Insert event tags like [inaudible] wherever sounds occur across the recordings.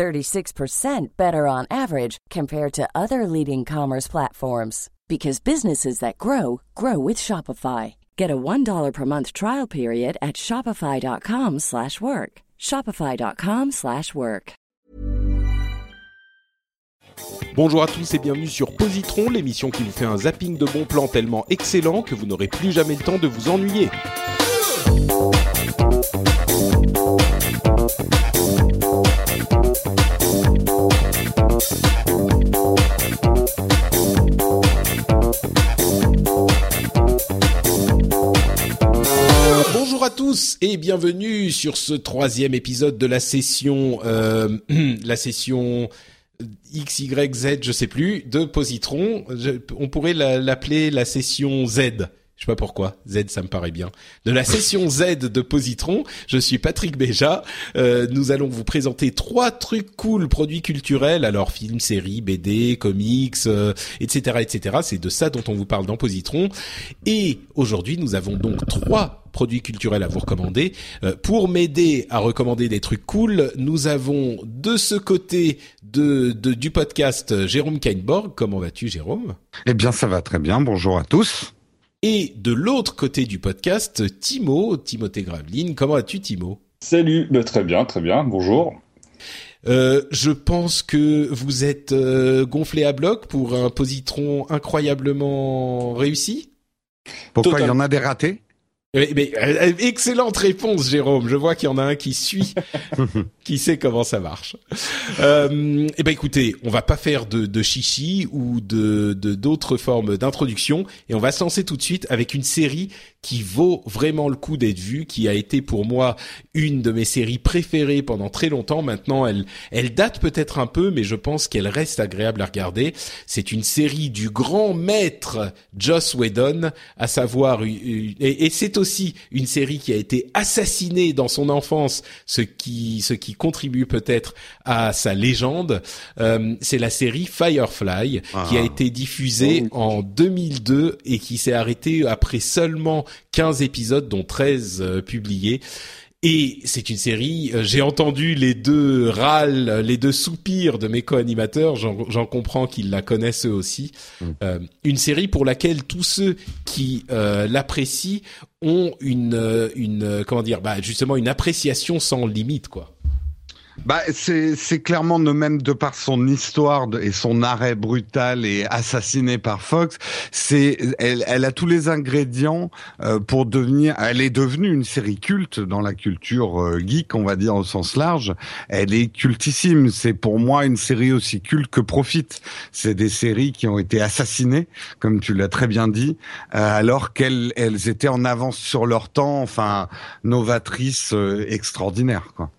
36% better on average compared to other leading commerce platforms because businesses that grow grow with Shopify. Get a $1 per month trial period at shopify.com/work. shopify.com/work. Bonjour à tous et bienvenue sur Positron, l'émission qui vous fait un zapping de bons plans tellement excellent que vous n'aurez plus jamais le temps de vous ennuyer. Et bienvenue sur ce troisième épisode de la session, euh, [clears throat] la session X, Y, Z, je sais plus, de Positron. On pourrait la- l'appeler la session Z. Je sais pas pourquoi. Z, ça me paraît bien. De la session Z de Positron, je suis Patrick Béja. Euh, nous allons vous présenter trois trucs cool, produits culturels, alors films, séries, BD, comics, euh, etc., etc. C'est de ça dont on vous parle dans Positron. Et aujourd'hui, nous avons donc trois produits culturels à vous recommander. Euh, pour m'aider à recommander des trucs cool, nous avons de ce côté de, de- du podcast Jérôme Kainborg. Comment vas-tu, Jérôme? Eh bien, ça va très bien. Bonjour à tous. Et de l'autre côté du podcast, Timo, Timothée Graveline. Comment vas-tu, Timo? Salut, bah, très bien, très bien, bonjour. Euh, je pense que vous êtes euh, gonflé à bloc pour un positron incroyablement réussi. Pourquoi? Total. il y en a des ratés? Mais, mais, euh, excellente réponse, Jérôme. Je vois qu'il y en a un qui suit, [laughs] qui sait comment ça marche. Euh, eh ben, écoutez, on va pas faire de, de chichi ou de de- d'autres formes d'introduction, et on va se lancer tout de suite avec une série qui vaut vraiment le coup d'être vue, qui a été pour moi une de mes séries préférées pendant très longtemps. Maintenant, elle elle date peut-être un peu, mais je pense qu'elle reste agréable à regarder. C'est une série du grand maître Joss Whedon, à savoir et, et c'est aussi une série qui a été assassinée dans son enfance, ce qui ce qui contribue peut-être à sa légende. Euh, c'est la série Firefly qui a Ah. été diffusée en 2002 et qui s'est arrêtée après seulement 15 épisodes, dont 13 euh, publiés. Et c'est une série, euh, j'ai entendu les deux râles, les deux soupirs de mes co-animateurs, j'en comprends qu'ils la connaissent eux aussi. Euh, une série pour laquelle tous ceux qui euh, l'apprécient ont une, euh, une euh, comment dire, bah justement une appréciation sans limite, quoi. Bah, c'est clairement de même de par son histoire et son arrêt brutal et assassiné par Fox. C'est elle, elle a tous les ingrédients euh, pour devenir. Elle est devenue une série culte dans la culture euh, geek, on va dire au sens large. Elle est cultissime. C'est pour moi une série aussi culte que Profite. C'est des séries qui ont été assassinées, comme tu l'as très bien dit, euh, alors qu'elles elles étaient en avance sur leur temps. Enfin, novatrices euh, extraordinaires, quoi.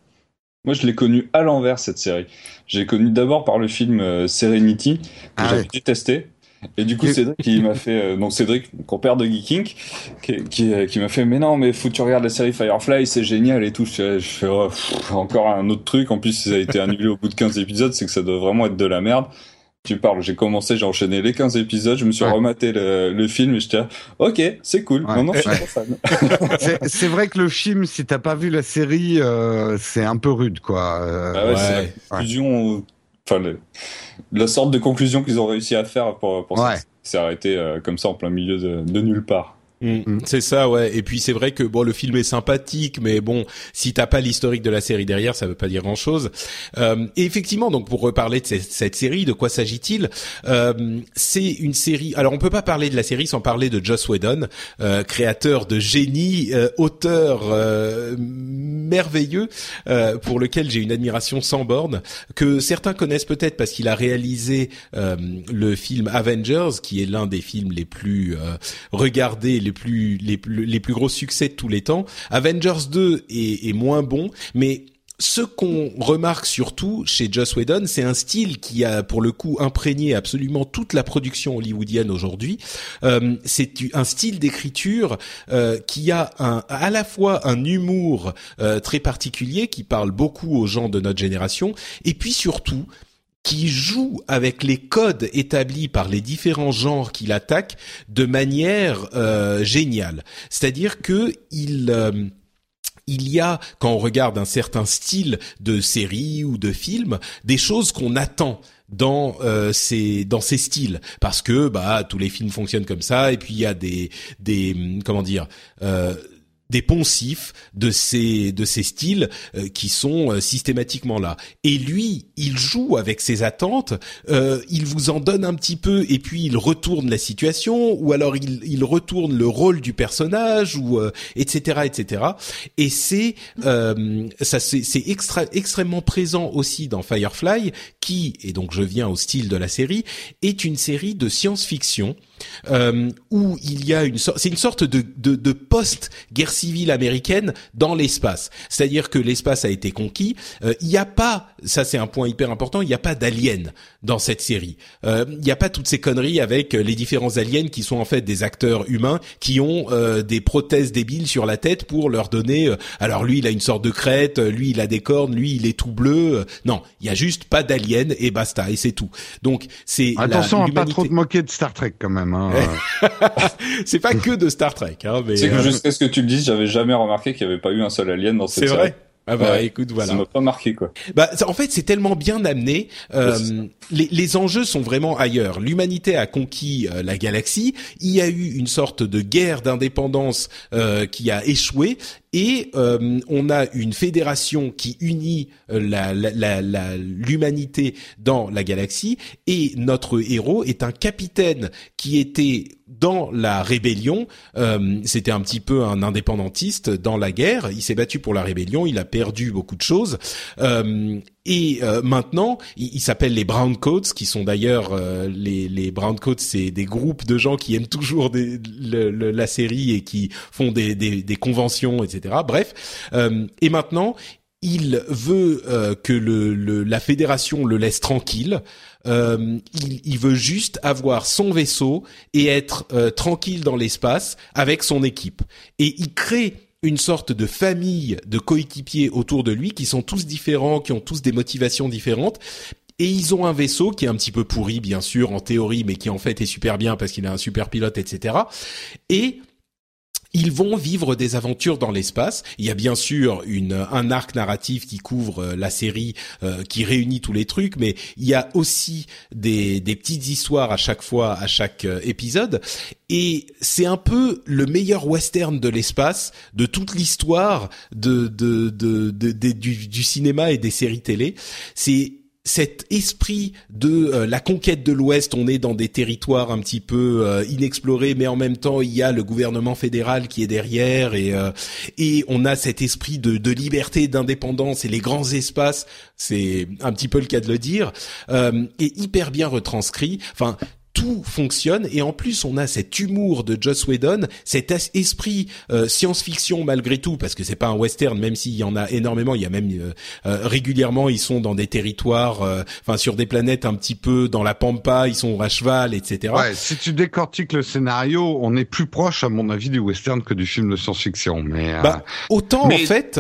Moi, je l'ai connu à l'envers, cette série. J'ai connu d'abord par le film euh, Serenity, que Ah j'avais détesté. Et du coup, Cédric, il m'a fait, euh, donc Cédric, compère de Geeking, qui, qui, euh, qui m'a fait, mais non, mais faut que tu regardes la série Firefly, c'est génial et tout. Je, fais- je fais, oh, encore un autre truc. En plus, ça a été annulé au bout de 15 épisodes, c'est que ça doit vraiment être de la merde. Tu parles, j'ai commencé, j'ai enchaîné les 15 épisodes, je me suis Ouais. rematé le, le film et j'étais, là, ok, c'est cool. Ouais. Maintenant, je suis Ouais. trop fan. [laughs] C'est- vrai que le film, si t'as pas vu la série, euh, c'est un peu rude, quoi. Euh, Ah ouais, c'est Ouais. la conclusion, enfin la sorte de conclusion qu'ils ont réussi à faire pour, pour ça. C'est arrêté euh, comme ça en plein milieu de, de nulle part. Mm, C'est ça, ouais. Et puis c'est vrai que bon, le film est sympathique, mais bon, si t'as pas l'historique de la série derrière, ça veut pas dire grand-chose. Euh, et effectivement, donc pour reparler de cette, cette série, de quoi s'agit-il Euh, C'est une série. Alors on peut pas parler de la série sans parler de Joss Whedon, euh, créateur de génie, euh, auteur euh, merveilleux, euh, pour lequel j'ai une admiration sans borne, que certains connaissent peut-être parce qu'il a réalisé euh, le film Avengers, qui est l'un des films les plus euh, regardés, les les plus les plus gros succès de tous les temps. Avengers 2 est, moins bon, mais ce qu'on remarque surtout chez Joss Whedon, c'est un style qui a pour le coup imprégné absolument toute la production hollywoodienne aujourd'hui. Euh, c'est un style d'écriture euh, qui a à la fois un humour euh, très particulier qui parle beaucoup aux gens de notre génération, et puis surtout qui joue avec les codes établis par les différents genres qu'il attaque de manière géniale. C'est-à-dire que il il y a, quand on regarde un certain style de série ou de film, des choses qu'on attend dans euh, ces dans ces styles parce que bah tous les films fonctionnent comme ça et puis il y a des des comment dire euh, des poncifs de ces de ces styles euh, qui sont euh, systématiquement là. Et lui, il joue avec ses attentes, euh, il vous en donne un petit peu et puis il retourne la situation ou alors il, il retourne le rôle du personnage ou etc etc. Et c'est ça c'est extra, extrêmement présent aussi dans Firefly qui et donc je viens au style de la série est une série de science-fiction euh, où il y a une sorte, c'est une sorte de, de, de post-guerre civile américaine dans l'espace. C'est-à-dire que l'espace a été conquis. Euh, il n'y a pas, ça c'est un point hyper important, il n'y a pas d'aliens dans cette série. Euh, il n'y a pas toutes ces conneries avec les différents aliens qui sont en fait des acteurs humains qui ont euh, des prothèses débiles sur la tête pour leur donner. Euh, alors lui, il a une sorte de crête, lui, il a des cornes, lui, il est tout bleu. non, il y a juste pas d'aliens et basta et c'est tout. Donc c'est attention à pas trop te moquer de Star Trek quand même. Hein. [laughs] c'est pas que de Star Trek. Hein, mais c'est que jusqu'à ce que tu le dises, j'avais jamais remarqué qu'il y avait pas eu un seul alien dans cette série. C'est vrai. Ah bah écoute voilà. Ça m'a pas marqué quoi. Bah en fait c'est tellement bien amené. Euh, les, les, enjeux sont vraiment ailleurs. L'humanité a conquis euh, la galaxie. Il y a eu une sorte de guerre d'indépendance euh, qui a échoué et euh, on a une fédération qui unit l'humanité la, la, l'humanité dans la galaxie et notre héros est un capitaine qui était dans la rébellion. Euh, C'était un petit peu un indépendantiste dans la guerre. Il s'est battu pour la rébellion. Il a perdu beaucoup de choses. Euh, et euh, maintenant, il, s'appelle les Brown Coats, qui sont d'ailleurs euh, les, les Brown Coats, c'est des groupes de gens qui aiment toujours des, la série et qui font des, des, des conventions, etc. Bref, euh, et maintenant, il veut que le, le, la fédération le laisse tranquille. Euh, il, il, veut juste avoir son vaisseau et être tranquille dans l'espace avec son équipe. Et il crée une sorte de famille de coéquipiers autour de lui qui sont tous différents, qui ont tous des motivations différentes. Et ils ont un vaisseau qui est un petit peu pourri, bien sûr, en théorie, mais qui en fait est super bien parce qu'il a un super pilote, etc. Et ils vont vivre des aventures dans l'espace. Il y a bien sûr une, un arc narratif qui couvre euh, la série, euh, qui réunit tous les trucs, mais il y a aussi des, des petites histoires à chaque fois, à chaque euh, épisode. Et c'est un peu le meilleur western de l'espace de toute l'histoire de, de, de, de, du, du cinéma et des séries télé. C'est cet esprit de euh, la conquête de l'Ouest, on est dans des territoires un petit peu euh, inexplorés, mais en même temps il y a le gouvernement fédéral qui est derrière et euh, et on a cet esprit de, de liberté, d'indépendance et les grands espaces, c'est un petit peu le cas de le dire, est hyper bien retranscrit. Enfin, tout fonctionne et en plus on a cet humour de Joss Whedon, cet esprit euh, science-fiction malgré tout parce que c'est pas un western même s'il y en a énormément, il y a même euh, euh, régulièrement ils sont dans des territoires, enfin sur des planètes un petit peu dans la pampa, ils sont à cheval, etc. Ouais, si tu décortiques le scénario, on est plus proche à mon avis du western que du film de science-fiction, mais bah, autant en fait.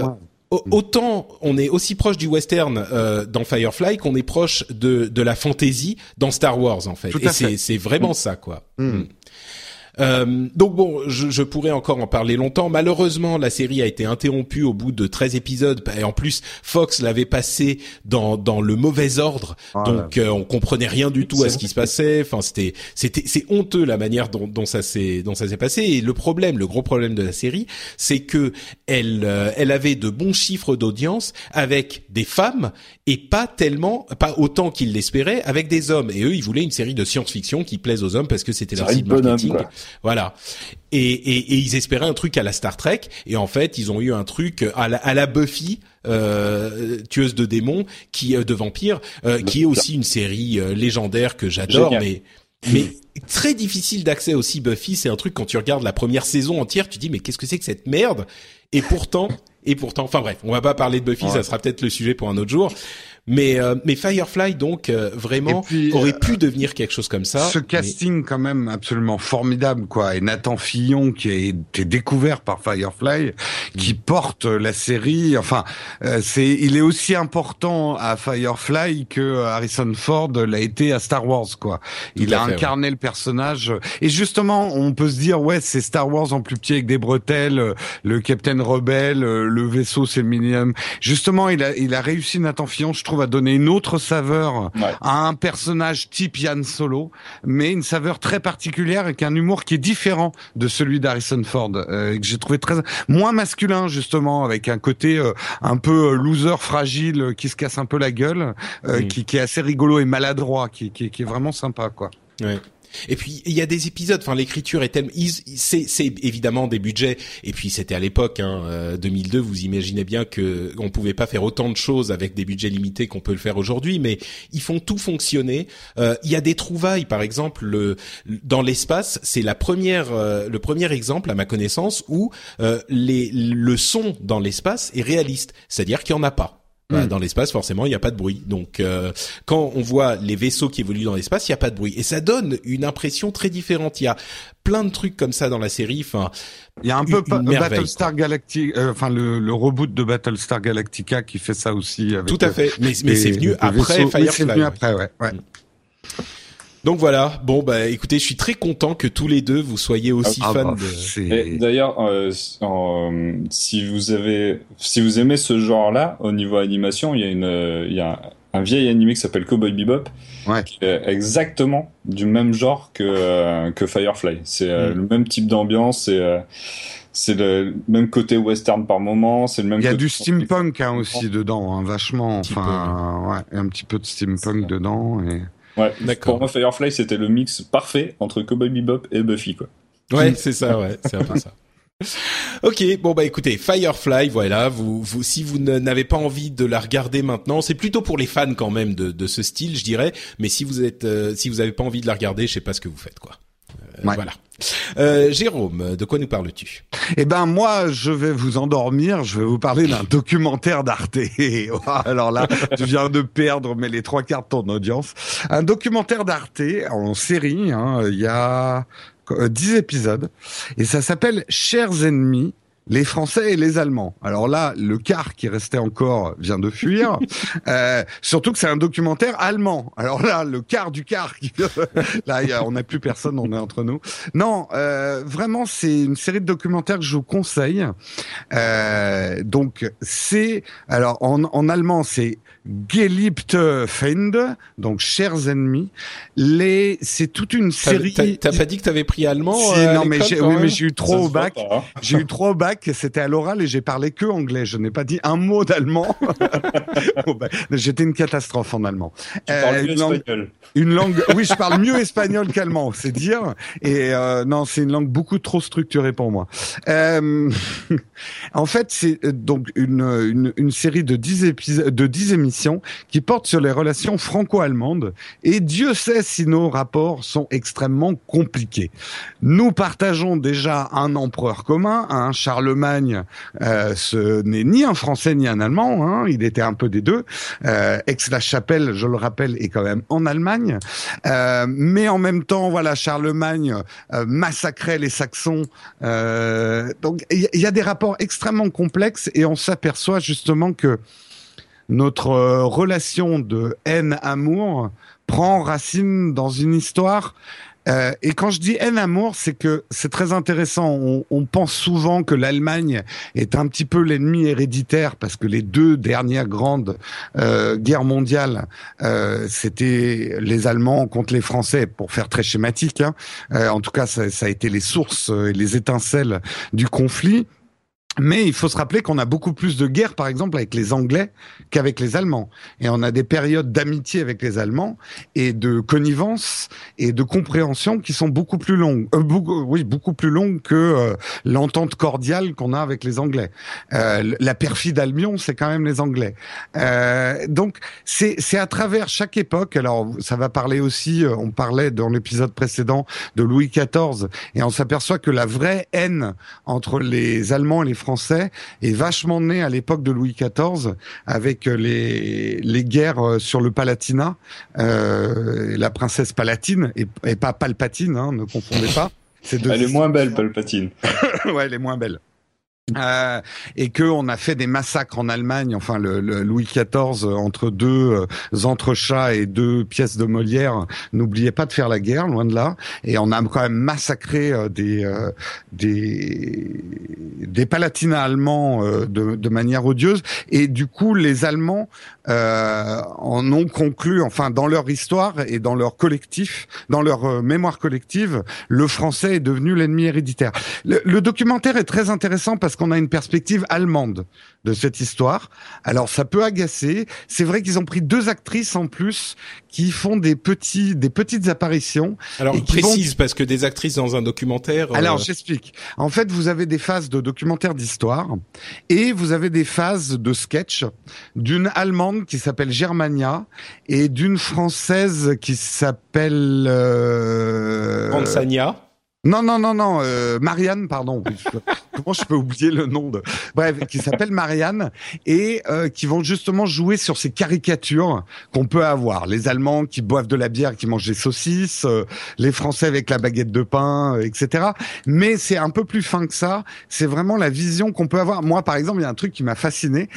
Autant on est aussi proche du western euh, dans Firefly qu'on est proche de de la fantasy dans Star Wars en fait. et c'est vraiment mm. ça quoi. Mm. Euh, donc bon, je, je, pourrais encore en parler longtemps. Malheureusement, la série a été interrompue au bout de 13 épisodes et en plus Fox l'avait passé dans dans le mauvais ordre, ah donc euh, on comprenait rien du tout à ce qui se passait. Enfin, c'était c'était c'est honteux la manière dont, dont ça s'est dont ça s'est passé. Et le problème, le gros problème de la série, c'est que elle euh, elle avait de bons chiffres d'audience avec des femmes et pas tellement, pas autant qu'ils l'espéraient avec des hommes. Et eux, ils voulaient une série de science-fiction qui plaise aux hommes parce que c'était leur cible marketing. Voilà. Et, et, et, ils espéraient un truc à la Star Trek, et en fait, ils ont eu un truc à la, à la Buffy, euh, tueuse de démons, qui euh, de vampires, euh, qui est aussi une série euh, légendaire que j'adore, mais mais très difficile d'accès aussi. Buffy, c'est un truc quand tu regardes la première saison entière, tu dis mais qu'est-ce que c'est que cette merde? Et pourtant, et pourtant, enfin bref, on va pas parler de Buffy, ça sera peut-être le sujet pour un autre jour. Mais euh, mais Firefly donc euh, vraiment aurait pu devenir quelque chose comme ça. Ce casting quand même absolument formidable quoi et Nathan Fillon qui a été découvert par Firefly qui mm. porte la série enfin c'est il est aussi important à Firefly que Harrison Ford l'a été à Star Wars quoi. Il a incarné le personnage et justement on peut se dire ouais c'est Star Wars en plus petit avec des bretelles, le Captain Rebelle, le vaisseau c'est le Millennium. Justement il a il a réussi Nathan Fillon je trouve va donner une autre saveur à un personnage type Yann Solo, mais une saveur très particulière avec un humour qui est différent de celui d'Harrison Ford, euh, que j'ai trouvé très moins masculin justement, avec un côté euh, un peu euh, loser fragile qui se casse un peu la gueule, mm. qui, qui, est assez rigolo et maladroit, qui, qui, qui est vraiment sympa quoi. Ouais. Et puis il y a des épisodes. Enfin, l'écriture est tellement. C'est, c'est évidemment des budgets. Et puis c'était à l'époque, hein, 2002. Euh, vous imaginez bien que on pouvait pas faire autant de choses avec des budgets limités qu'on peut le faire aujourd'hui. Mais ils font tout fonctionner. Euh, il y a des trouvailles, par exemple, le, dans l'espace. C'est la première, euh, le premier exemple à ma connaissance où les, le son dans l'espace est réaliste. C'est-à-dire qu'il y en a pas. Bah, hmm. dans l'espace, forcément, il n'y a pas de bruit. Donc, euh, quand on voit les vaisseaux qui évoluent dans l'espace, il n'y a pas de bruit, et ça donne une impression très différente. Il y a plein de trucs comme ça dans la série. Enfin, il y a un peu Battlestar Galactica, euh, enfin le, le, reboot de Battlestar Galactica qui fait ça aussi. Tout à fait, mais, mais c'est venu après Firefly. c'est venu après, ouais. ouais. Hmm. Donc voilà, bon bah écoutez, je suis très content que tous les deux vous soyez aussi ah, fans bah, de. D'ailleurs, euh, si vous avez, si vous aimez ce genre-là au niveau animation, il y a une, il y a un, vieil animé qui s'appelle Cowboy Bebop, ouais. qui est exactement du même genre que euh, que Firefly. C'est euh, mm. le même type d'ambiance et c'est le même côté western par moment, c'est le même. Il y a du steampunk hein, aussi dedans, hein, vachement. Enfin, ouais, un petit peu de steampunk dedans et. Ouais, Pour moi, Firefly, c'était le mix parfait entre Cowboy Bebop et Buffy, quoi. Ouais, c'est ça, ouais, c'est un peu ça. [laughs] Ok, bon bah écoutez, Firefly, voilà, vous, vous si vous n'avez pas envie de la regarder maintenant, c'est plutôt pour les fans quand même de, de ce style, je dirais. Mais si vous êtes, euh, si vous n'avez pas envie de la regarder, je sais pas ce que vous faites, quoi. Euh, voilà. Euh, Jérôme, de quoi nous parles-tu? Eh ben moi, je vais vous endormir. Je vais vous parler d'un [laughs] documentaire d'Arte. Alors là, je viens de perdre mais les trois quarts de ton audience. Un documentaire d'Arte en série. Hein, il y a euh, dix épisodes et ça s'appelle Chers ennemis les Français et les Allemands. Alors là, le quart qui restait encore vient de fuir. [laughs] euh, surtout que c'est un documentaire allemand. Alors là, le quart du quart, qui... [laughs] là, y a, on n'a plus personne, on est entre nous. Non, euh, vraiment, c'est une série de documentaires que je vous conseille. Euh, donc c'est, alors en, en allemand, c'est Geliebte Feinde, donc chers ennemis. Les, c'est toute une série. T'as pas dit que t'avais pris allemand euh, Non, mais j'ai, oui, mais j'ai eu trop au bac. Hein. J'ai eu trop au bac. C'était à l'oral et j'ai parlé que anglais. Je n'ai pas dit un mot d'allemand. [laughs] J'étais une catastrophe en allemand. Tu euh, parles mieux une, langue, une langue. Oui, je parle mieux espagnol qu'allemand, c'est dire. Et euh, non, c'est une langue beaucoup trop structurée pour moi. Euh, [laughs] en fait, c'est donc une, une, une série de 10 épisodes, de 10 émissions qui porte sur les relations franco-allemandes et Dieu sait si nos rapports sont extrêmement compliqués. Nous partageons déjà un empereur commun, un Charlemagne, euh, ce n'est ni un Français ni un Allemand, hein, il était un peu des deux. Euh, Aix-la-Chapelle, je le rappelle, est quand même en Allemagne, euh, mais en même temps, voilà, Charlemagne euh, massacrait les Saxons. Euh, donc il y a des rapports extrêmement complexes et on s'aperçoit justement que notre euh, relation de haine-amour prend racine dans une histoire. Euh, et quand je dis haine-amour, c'est que c'est très intéressant. On, on, pense souvent que l'Allemagne est un petit peu l'ennemi héréditaire parce que les deux dernières grandes euh, guerres mondiales, euh, c'était les Allemands contre les Français, pour faire très schématique. Hein. Euh, en tout cas, ça, ça, a été les sources et les étincelles du conflit. Mais il faut se rappeler qu'on a beaucoup plus de guerres, par exemple, avec les Anglais qu'avec les Allemands. Et on a des périodes d'amitié avec les Allemands et de connivence et de compréhension qui sont beaucoup plus longues, euh, oui, beaucoup plus longues que euh, l'entente cordiale qu'on a avec les Anglais. Euh, la perfide Albion, c'est quand même les Anglais. Euh, donc, c'est à travers chaque époque. Alors, ça va parler aussi. Euh, on parlait dans l'épisode précédent de Louis XIV, et on s'aperçoit que la vraie haine entre les Allemands et les français est vachement né à l'époque de Louis XIV avec les les guerres sur le Palatinat, euh, la princesse Palatine et, et pas Palpatine, hein, ne confondez pas. Elle est moins belle, Palpatine. [laughs] ouais, elle est moins belle. Euh, et que on a fait des massacres en Allemagne, enfin le, Louis XIV euh, entre deux euh, entrechats et deux pièces de Molière. N'oubliez pas de faire la guerre, loin de là. Et on a quand même massacré des des des Palatinats allemands de, de manière odieuse. Et du coup, les Allemands euh, en ont conclu, enfin dans leur histoire et dans leur collectif, dans leur euh, mémoire collective, le français est devenu l'ennemi héréditaire. Le, documentaire est très intéressant parce qu'on a une perspective allemande de cette histoire. Alors ça peut agacer. C'est vrai qu'ils ont pris deux actrices en plus qui font des petits, des petites apparitions. Alors précise parce que des actrices dans un documentaire. Euh, Alors j'explique. En fait, vous avez des phases de documentaire d'histoire et vous avez des phases de sketch d'une allemande qui s'appelle Germania et d'une française qui s'appelle euh... Non, non, non, non, euh, Marianne, pardon. [laughs] Comment je peux oublier le nom de... Bref, qui s'appelle Marianne et euh, qui vont justement jouer sur ces caricatures qu'on peut avoir. Les Allemands qui boivent de la bière, qui mangent des saucisses, euh, les Français avec la baguette de pain, etc. Mais c'est un peu plus fin que ça. C'est vraiment la vision qu'on peut avoir. Moi, par exemple, il y a un truc qui m'a fasciné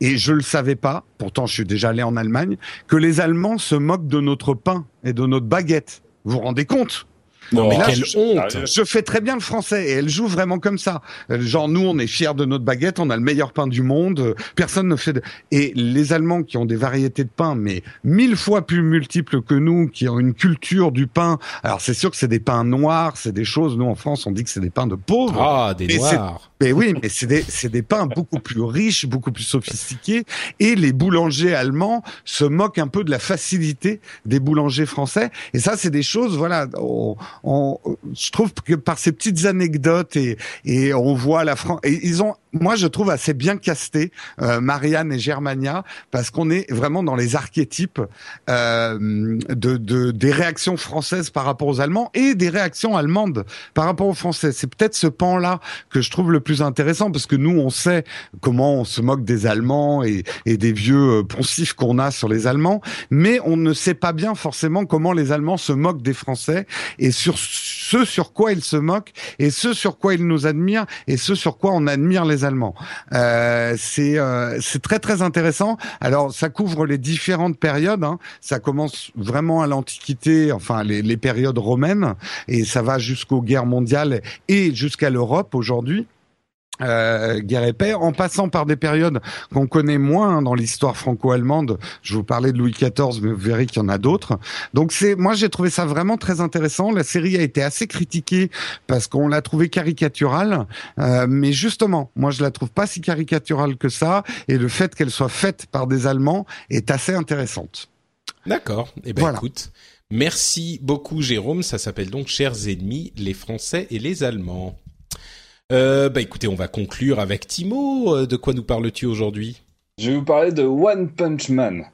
et je le savais pas. Pourtant, je suis déjà allé en Allemagne que les Allemands se moquent de notre pain et de notre baguette. Vous vous rendez compte? Non, mais quelle je, honte Je fais très bien le français et elle joue vraiment comme ça. Euh, genre nous, on est fiers de notre baguette, on a le meilleur pain du monde. Personne ne fait. De... Et les Allemands qui ont des variétés de pain, mais mille fois plus multiples que nous, qui ont une culture du pain. Alors c'est sûr que c'est des pains noirs, c'est des choses. Nous en France, on dit que c'est des pains de pauvres. Ah, des noirs. Mais oui, mais c'est des c'est des pains beaucoup plus riches, beaucoup plus sophistiqués. Et les boulangers allemands se moquent un peu de la facilité des boulangers français. Et ça, c'est des choses. Voilà on, je trouve que par ces petites anecdotes et, et on voit la France, et ils ont, moi je trouve assez bien casté euh, Marianne et Germania parce qu'on est vraiment dans les archétypes euh, de, de, des réactions françaises par rapport aux Allemands et des réactions allemandes par rapport aux Français. C'est peut-être ce pan-là que je trouve le plus intéressant parce que nous on sait comment on se moque des Allemands et, et des vieux euh, poncifs qu'on a sur les Allemands, mais on ne sait pas bien forcément comment les Allemands se moquent des Français et sur ce sur quoi ils se moquent et ce sur quoi ils nous admirent et ce sur quoi on admire les Euh, c'est euh, très très intéressant. Alors ça couvre les différentes périodes. Hein. Ça commence vraiment à l'Antiquité, enfin les périodes romaines, et ça va jusqu'aux guerres mondiales et jusqu'à l'Europe aujourd'hui euh, guerre et paix, en passant par des périodes qu'on connaît moins dans l'histoire franco-allemande. Je vous parlais de Louis XIV, mais vous verrez qu'il y en a d'autres. Donc c'est, moi j'ai trouvé ça vraiment très intéressant. La série a été assez critiquée parce qu'on l'a trouvée caricaturale, euh, mais justement, moi je la trouve pas si caricaturale que ça, et le fait qu'elle soit faite par des Allemands est assez intéressante. D'accord. Eh ben écoute. Merci beaucoup Jérôme, ça s'appelle donc Chers ennemis, les Français et les Allemands. Euh, bah écoutez, on va conclure avec Timo. Euh, de quoi nous parles-tu aujourd'hui? Je vais vous parler de One Punch Man.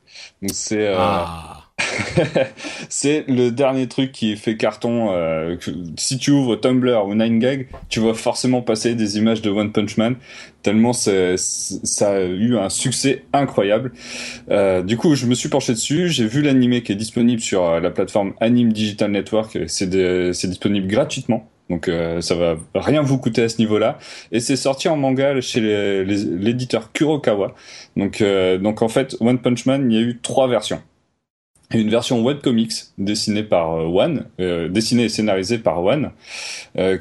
c'est euh, ah. [laughs] c'est le dernier truc qui fait carton. Euh, si tu ouvres Tumblr ou 9gag, tu vas forcément passer des images de One Punch Man. Tellement ça a eu un succès incroyable. Euh, du coup, je me suis penché dessus. J'ai vu l'animé qui est disponible sur la plateforme Anime Digital Network. C'est disponible gratuitement. Donc euh, ça va rien vous coûter à ce niveau-là. Et c'est sorti en manga chez l'éditeur Kurokawa. Donc, euh, donc en fait, One Punch Man, il y a eu trois versions. Une version webcomics dessinée par euh, One, dessinée et scénarisée par One,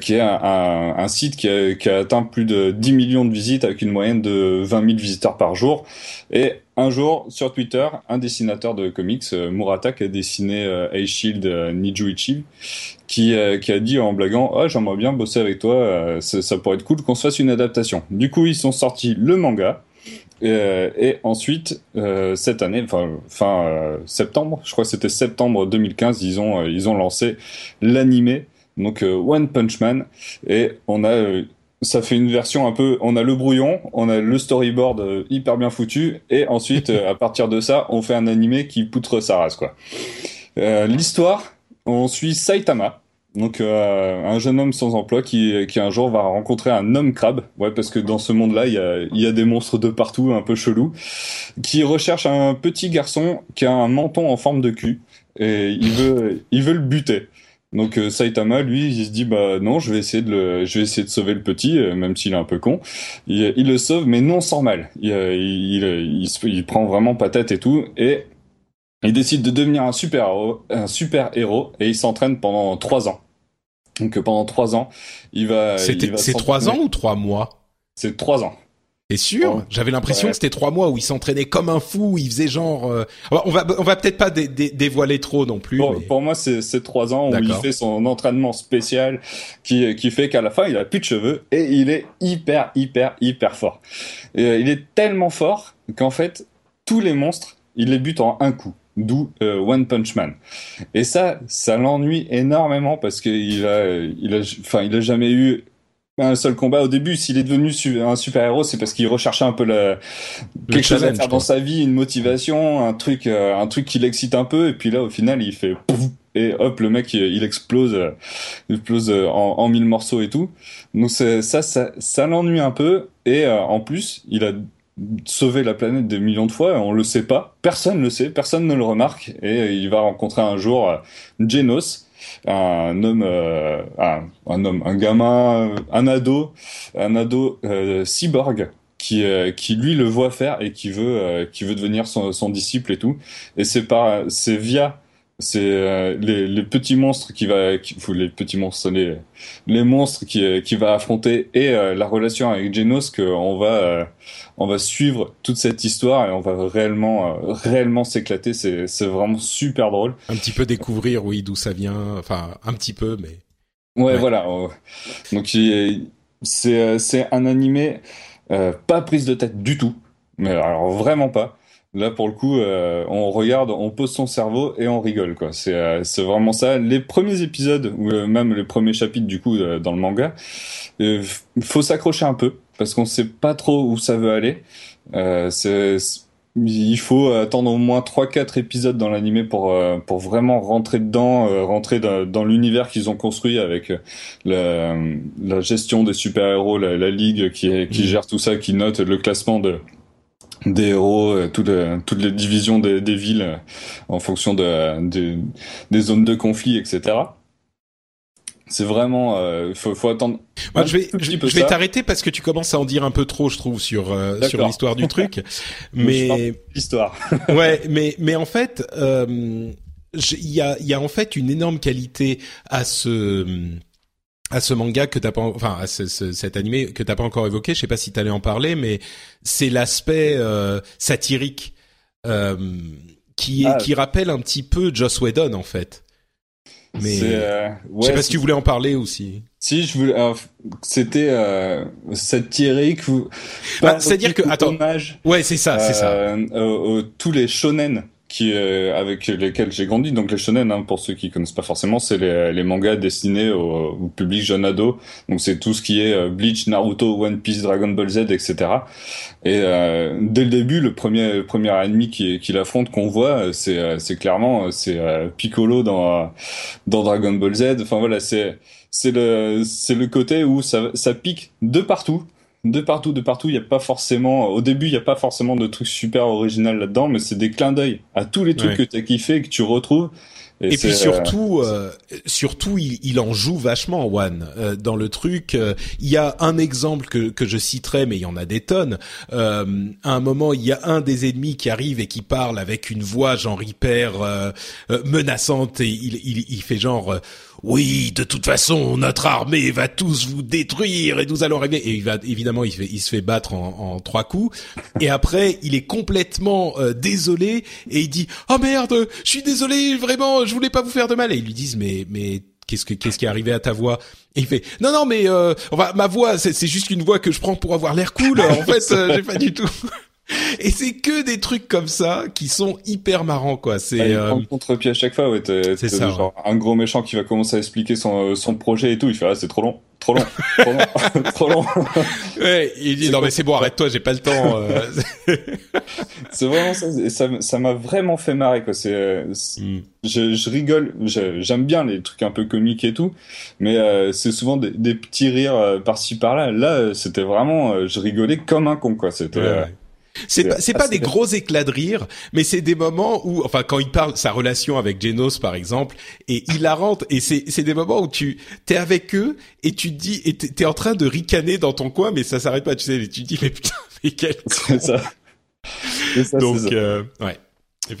qui est un, un, site qui a, qui a, atteint plus de 10 millions de visites avec une moyenne de 20 000 visiteurs par jour. Et un jour, sur Twitter, un dessinateur de comics, Murata, qui a dessiné A-Shield Nijuichi, qui, euh, qui a dit en blaguant oh, j'aimerais bien bosser avec toi, euh, ça, pourrait être cool qu'on se fasse une adaptation. Du coup, ils sont sortis le manga. Euh, et ensuite, cette année, enfin fin septembre, je crois que c'était septembre 2015, ils ont ils ont lancé l'animé, donc One Punch Man, et on a ça fait une version un peu, on a le brouillon, on a le storyboard hyper bien foutu, et ensuite à partir de ça, on fait un animé qui poutre sa race quoi. L'histoire, on suit Saitama, Donc euh, un jeune homme sans emploi qui, qui un jour va rencontrer un homme crabe, ouais parce que dans ce monde-là il y a, y a des monstres de partout un peu chelous, qui recherche un petit garçon qui a un menton en forme de cul et il veut il veut le buter. Donc euh, Saitama lui il se dit bah non je vais essayer de le je vais essayer de sauver le petit euh, même s'il est un peu con. Il, il, le sauve mais non sans mal. Il, il, il, il prend vraiment patate et tout et il décide de devenir un super héros, un super héros, et il s'entraîne pendant trois ans. Donc euh, pendant trois ans, il va. C'est trois ans ou trois mois? C'est trois ans. T'es sûr J'avais l'impression que c'était trois mois où il s'entraînait comme un fou, il faisait genre. Euh, on va on va peut-être pas dé dévoiler trop non plus. Pour, pour moi, c'est trois ans où il fait son entraînement spécial qui qui fait qu'à la fin il a plus de cheveux et il est hyper hyper hyper fort. Et, euh, il est tellement fort qu'en fait tous les monstres il les bute en un coup d'où euh, One Punch Man. Et ça, ça l'ennuie énormément parce qu'il a, il a, enfin, il a jamais eu un seul combat au début. S'il est devenu un super héros, c'est parce qu'il recherchait un peu la, quelque chose à faire dans sa vie, une motivation, un truc, euh, un truc qui l'excite un peu. Et puis là, au final, il fait pouf, et hop, le mec, il, explose, il explose en, en, mille morceaux et tout. Donc ça, ça, ça l'ennuie un peu. Et euh, en plus, il a sauver la planète des millions de fois, on le sait pas, personne le sait, personne ne le remarque, et il va rencontrer un jour euh, Genos, un homme, euh, un, homme, un gamin, un ado, un ado euh, cyborg qui, qui lui le voit faire et qui veut, qui veut devenir son, son disciple et tout. Et c'est par, c'est via c'est euh, les, les, petits monstres qui va qui, les petits monstres les les monstres qui euh, qui va affronter et euh, la relation avec Genos que on va on va suivre toute cette histoire et on va réellement réellement s'éclater. C'est c'est vraiment super drôle. Un petit peu découvrir oui d'où ça vient enfin un petit peu mais ouais, voilà donc c'est c'est un animé pas prise de tête du tout mais alors vraiment pas Là, pour le coup, euh, on regarde, on pose son cerveau et on rigole, quoi. C'est euh, c'est vraiment ça. Les premiers épisodes ou euh, même les premiers chapitres du coup dans le manga, il faut s'accrocher un peu parce qu'on sait pas trop où ça veut aller. c'est il faut attendre au moins 3-4 épisodes dans l'animé pour pour vraiment rentrer dedans, rentrer dans, dans l'univers qu'ils ont construit avec la, la gestion des super héros, la, la ligue qui qui mmh. gère tout ça, qui note le classement de des héros, euh, toutes, les, toutes les divisions des, des villes euh, en fonction de, de, des zones de conflit, etc. C'est vraiment, euh, faut, faut attendre. Moi, je vais, je, vais t'arrêter parce que tu commences à en dire un peu trop, je trouve, sur euh, sur l'histoire du [laughs] truc. mais l'histoire. [laughs] ouais, mais mais en fait, il y a il y a en fait une énorme qualité à ce à ce manga que t'as pas, enfin à ce, cet animé que t'as pas encore évoqué. Je sais pas si t'allais en parler, mais c'est l'aspect euh, satirique euh, qui est, ah. qui rappelle un petit peu Joss Whedon en fait. Mais euh, ouais, je sais pas si tu voulais en parler aussi. Si je voulais, c'était euh, satirique ou. Bah, C'est-à-dire que attends. Ouais, c'est ça, c'est ça. tous les shonen qui euh, avec lesquels j'ai grandi. Donc les shonen, hein, pour ceux qui connaissent pas forcément, c'est les, les, mangas destinés au, au, public jeune ado. Donc c'est tout ce qui est euh, Bleach, Naruto, One Piece, Dragon Ball Z, etc. Et euh, dès le début, le premier le premier ennemi qui, qui l'affronte qu'on voit, c'est euh, c'est clairement c'est Piccolo dans dans Dragon Ball Z. Enfin voilà, c'est c'est le c'est le côté où ça ça pique de partout de partout, de partout. Il n'y a pas forcément, au début, il n'y a pas forcément de trucs super original là-dedans, mais c'est des clins d'œil à tous les trucs que tu as kiffé et que tu retrouves. Et, puis surtout, euh, surtout, il, il, en joue vachement, One, euh, dans le truc. Euh, il y a un exemple que, que je citerai, mais il y en a des tonnes. à un moment, il y a un des ennemis qui arrive et qui parle avec une voix genre hyper menaçante et il, il, il fait genre oui, de toute façon, notre armée va tous vous détruire et nous allons régler. Et il va évidemment, il, il se fait battre en, en, trois coups. Et après, il est complètement désolé et il dit oh merde, je suis désolé, vraiment, je voulais pas vous faire de mal. Et ils lui disent mais mais qu'est-ce que qu'est-ce qui est arrivé à ta voix? Et il fait non non mais euh, enfin ma voix c'est juste une voix que je prends pour avoir l'air cool. En fait, euh, j'ai pas du tout. Et c'est que des trucs comme ça qui sont hyper marrants quoi. C'est euh... contre-pied à chaque fois. Ouais, c'est ça. Genre un gros méchant qui va commencer à expliquer son, euh, son projet et tout. Il fait ah c'est trop long. trop long, trop long, [laughs] trop long. [laughs] Ouais, il dit non mais c'est bon, arrête-toi, j'ai pas le temps. euh. [laughs] c'est vraiment ça. ça ça m'a vraiment fait marrer quoi. C'est, euh, Mm. je, je rigole. J'aime bien les trucs un peu comiques et tout, mais euh, c'est souvent des, des petits rires par-ci par-là. Là, c'était vraiment, je rigolais comme un con quoi. C'était. Ouais, ouais. C'est pas, c'est pas des bien. gros éclats de rire, mais c'est des moments où, enfin, quand il parle sa relation avec Genos par exemple, et hilarante, et c'est c'est des moments où tu t'es avec eux et tu te dis, et t'es en train de ricaner dans ton coin, mais ça s'arrête pas, tu sais, et tu te dis mais putain, [laughs] mais quel con. [laughs] c'est ça. Ça, Donc c'est ça. euh, ouais,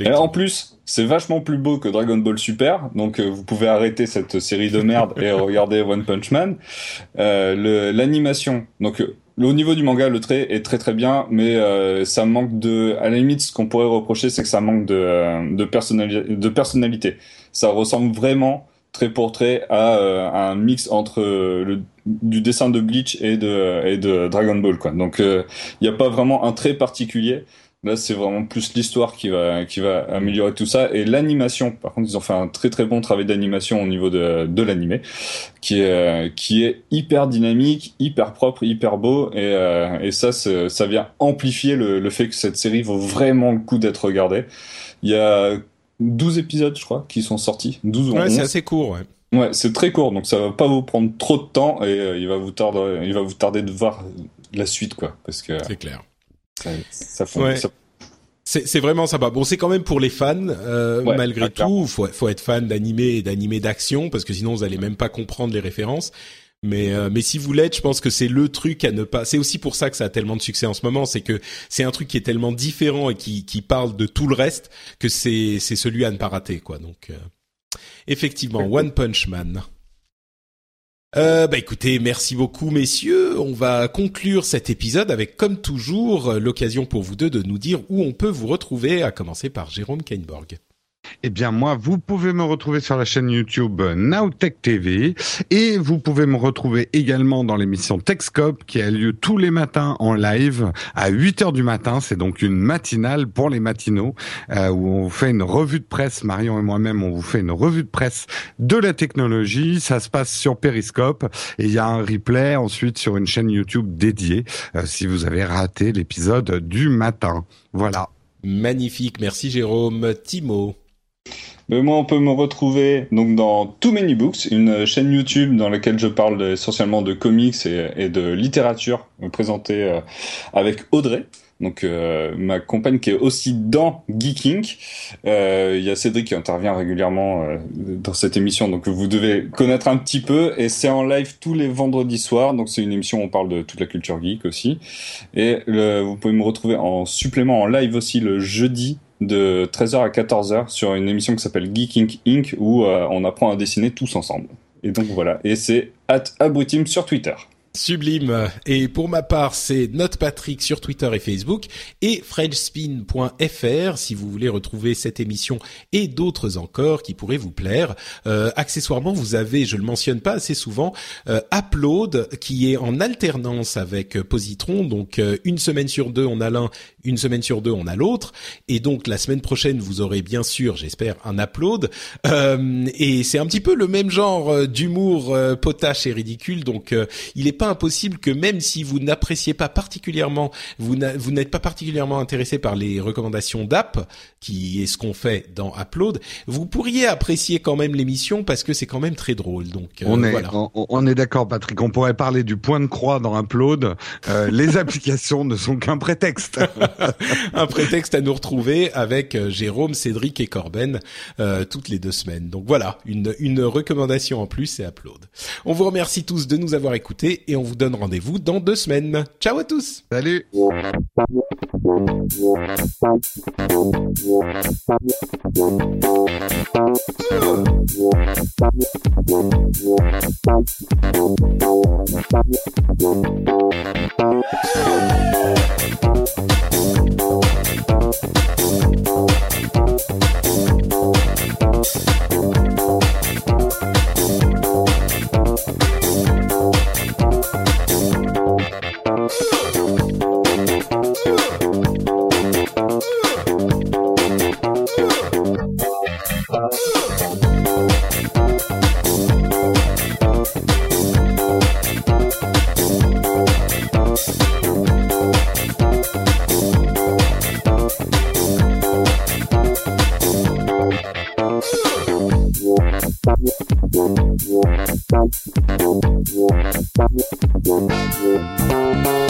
Et en plus, c'est vachement plus beau que Dragon Ball Super, donc euh, vous pouvez arrêter cette série de merde et regarder One Punch Man. Euh, le- L'animation, donc euh, au niveau du manga, le trait est très très bien, mais euh, ça manque de, à la limite, ce qu'on pourrait reprocher, c'est que ça manque de euh, de, personnali- de personnalité. Ça ressemble vraiment trait pour trait à, euh, un mix entre euh, le, du dessin de Bleach et de et de Dragon Ball quoi. Donc il n'y a pas vraiment un trait particulier. Là, c'est vraiment plus l'histoire qui va qui va améliorer tout ça et l'animation. Par contre, ils ont fait un très très bon travail d'animation au niveau de de l'animé, qui est euh, qui est hyper dynamique, hyper propre, hyper beau et euh, et ça ça vient amplifier le le fait que cette série vaut vraiment le coup d'être regardée. Il y a 12 épisodes, je crois, qui sont sortis, 12 ou Ouais, 11. c'est assez court, ouais. Ouais, c'est très court, donc ça va pas vous prendre trop de temps et euh, il va vous tarder, il va vous tarder de voir la suite, quoi, parce que C'est clair. Ça, ça, fond- Ouais. ça- C'est vraiment sympa. Bon, c'est quand même pour les fans, euh, Ouais, malgré tout. Faut faut être fan d'animé et d'animé d'action parce que sinon vous allez même pas comprendre les références. Mais euh, mais si vous l'êtes, je pense que c'est le truc à ne pas. C'est aussi pour ça que ça a tellement de succès en ce moment, c'est que c'est un truc qui est tellement différent et qui qui parle de tout le reste que c'est c'est celui à ne pas rater quoi. Donc euh, effectivement, One Punch Man. Euh, bah écoutez, merci beaucoup messieurs. On va conclure cet épisode avec, comme toujours, l'occasion pour vous deux de nous dire où on peut vous retrouver, à commencer par Jérôme Kainborg. Eh bien, moi, vous pouvez me retrouver sur la chaîne YouTube Nowtech TV et vous pouvez me retrouver également dans l'émission Techscope qui a lieu tous les matins en live à 8 heures du matin. C'est donc une matinale pour les matinaux euh, où on fait une revue de presse. Marion et moi-même, on vous fait une revue de presse de la technologie. Ça se passe sur Periscope et il y a un replay ensuite sur une chaîne YouTube dédiée euh, si vous avez raté l'épisode du matin. Voilà. Magnifique, merci Jérôme. Timo. Moi, on peut me retrouver donc dans Too Many Books, une chaîne YouTube dans laquelle je parle essentiellement de comics et, de littérature, euh, présentée euh, avec Audrey. Donc euh, ma compagne qui est aussi dans Geeking. Il y a Cédric qui intervient régulièrement dans cette émission, donc vous devez connaître un petit peu. Et c'est en live tous les vendredis soirs. Donc c'est une émission où on parle de toute la culture geek aussi. Et vous pouvez me retrouver en supplément en live aussi le jeudi de 13h à 14h sur une émission qui s'appelle Geeking Inc. où euh, on apprend à dessiner tous ensemble. Et donc voilà. Et c'est at Abrutim sur Twitter. Sublime. Et pour ma part, c'est NotePatrick sur Twitter et Facebook et FrenchSpin.fr si vous voulez retrouver cette émission et d'autres encore qui pourraient vous plaire. Euh, accessoirement, vous avez, je le mentionne pas assez souvent, euh, Upload qui est en alternance avec Positron. Donc euh, une semaine sur deux, on a l'un, une semaine sur deux, on a l'autre. Et donc la semaine prochaine, vous aurez bien sûr, j'espère, un Upload. Euh, et c'est un petit peu le même genre euh, d'humour potache et ridicule. Donc il n'est pas impossible que même si vous n'appréciez pas particulièrement, vous n'êtes pas particulièrement intéressé par les recommandations d'app, qui est ce qu'on fait dans Upload, vous pourriez apprécier quand même l'émission parce que c'est quand même très drôle. Donc euh, on est, voilà. on, on est d'accord, Patrick. On pourrait parler du point de croix dans Upload. Euh, [laughs] les applications ne sont qu'un prétexte. [laughs] un prétexte à nous retrouver avec euh, Jérôme, Cédric et Corben euh, toutes les deux semaines. Donc voilà, une, une recommandation en plus, c'est Upload. On vous remercie tous de nous avoir écoutés et on vous donne rendez-vous dans deux semaines. Ciao à tous Salut Thank you.